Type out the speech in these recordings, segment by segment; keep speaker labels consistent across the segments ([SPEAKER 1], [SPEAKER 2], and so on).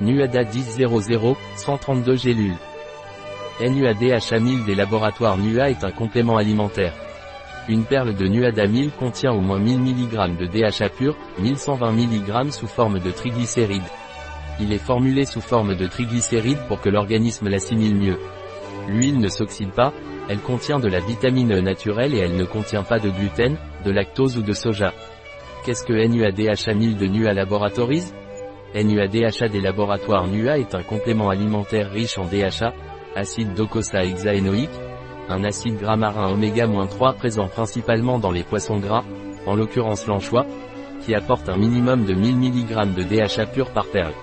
[SPEAKER 1] Nuada 1000, 132 gélules. NUADHA 1000 des laboratoires NUA est un complément alimentaire. Une perle de Nuada 1000 contient au moins 1000 mg de DHA pur, 1120 mg sous forme de triglycérides. Il est formulé sous forme de triglycérides pour que l'organisme l'assimile mieux. L'huile ne s'oxyde pas, elle contient de la vitamine E naturelle et elle ne contient pas de gluten, de lactose ou de soja. Qu'est-ce que NUADHA 1000 de NUA Laboratories NUADHA des laboratoires NUA est un complément alimentaire riche en DHA, acide docosahexaénoïque, un acide gras marin oméga-3 présent principalement dans les poissons gras, en l'occurrence l'anchois, qui apporte un minimum de 1000 mg de DHA pur par perle.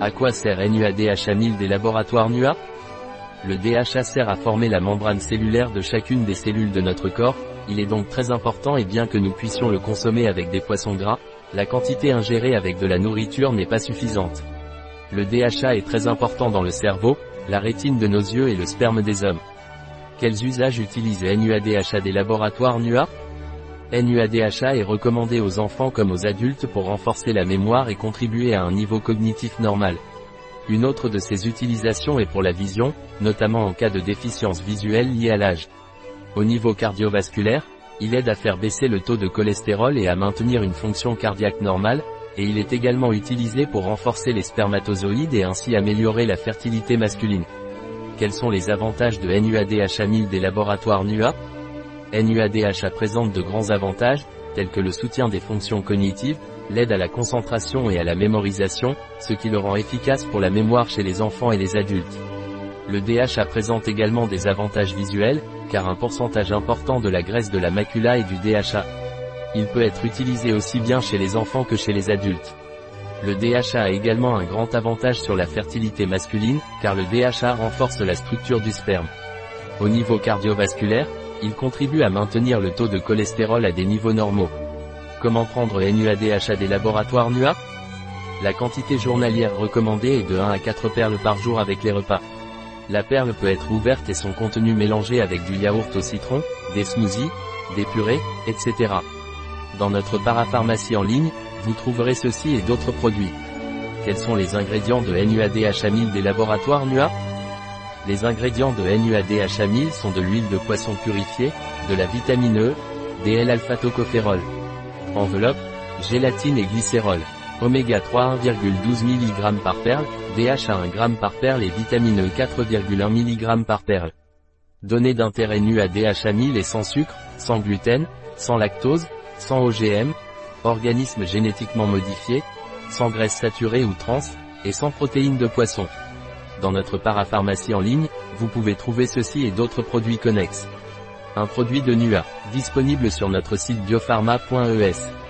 [SPEAKER 1] À quoi sert NUADHA 1000 des laboratoires NUA Le DHA sert à former la membrane cellulaire de chacune des cellules de notre corps, il est donc très important et bien que nous puissions le consommer avec des poissons gras, la quantité ingérée avec de la nourriture n'est pas suffisante. Le DHA est très important dans le cerveau, la rétine de nos yeux et le sperme des hommes. Quels usages utilisent NUADHA des laboratoires NUA NUADHA est recommandé aux enfants comme aux adultes pour renforcer la mémoire et contribuer à un niveau cognitif normal. Une autre de ses utilisations est pour la vision, notamment en cas de déficience visuelle liée à l'âge. Au niveau cardiovasculaire, il aide à faire baisser le taux de cholestérol et à maintenir une fonction cardiaque normale, et il est également utilisé pour renforcer les spermatozoïdes et ainsi améliorer la fertilité masculine. Quels sont les avantages de NUADHA 1000 des laboratoires NUA NUADHA présente de grands avantages, tels que le soutien des fonctions cognitives, l'aide à la concentration et à la mémorisation, ce qui le rend efficace pour la mémoire chez les enfants et les adultes. Le DHA présente également des avantages visuels, car un pourcentage important de la graisse de la macula est du DHA. Il peut être utilisé aussi bien chez les enfants que chez les adultes. Le DHA a également un grand avantage sur la fertilité masculine, car le DHA renforce la structure du sperme. Au niveau cardiovasculaire, il contribue à maintenir le taux de cholestérol à des niveaux normaux. Comment prendre NUADHA des laboratoires NUA La quantité journalière recommandée est de 1 à 4 perles par jour avec les repas. La perle peut être ouverte et son contenu mélangé avec du yaourt au citron, des smoothies, des purées, etc. Dans notre parapharmacie en ligne, vous trouverez ceci et d'autres produits. Quels sont les ingrédients de NUADHA 1000 des laboratoires NUA Les ingrédients de NUADHA 1000 sont de l'huile de poisson purifiée, de la vitamine E, des L-alpha-tocopherol. Enveloppe, gélatine et glycérol. Oméga 3 1,12 mg par perle, DHA 1 g par perle et vitamine E 4,1 mg par perle. Données d'intérêt nu à DHA 1000 et sans sucre, sans gluten, sans lactose, sans OGM, organismes génétiquement modifiés, sans graisse saturée ou trans, et sans protéines de poisson. Dans notre parapharmacie en ligne, vous pouvez trouver ceci et d'autres produits connexes. Un produit de NUA, disponible sur notre site biopharma.es.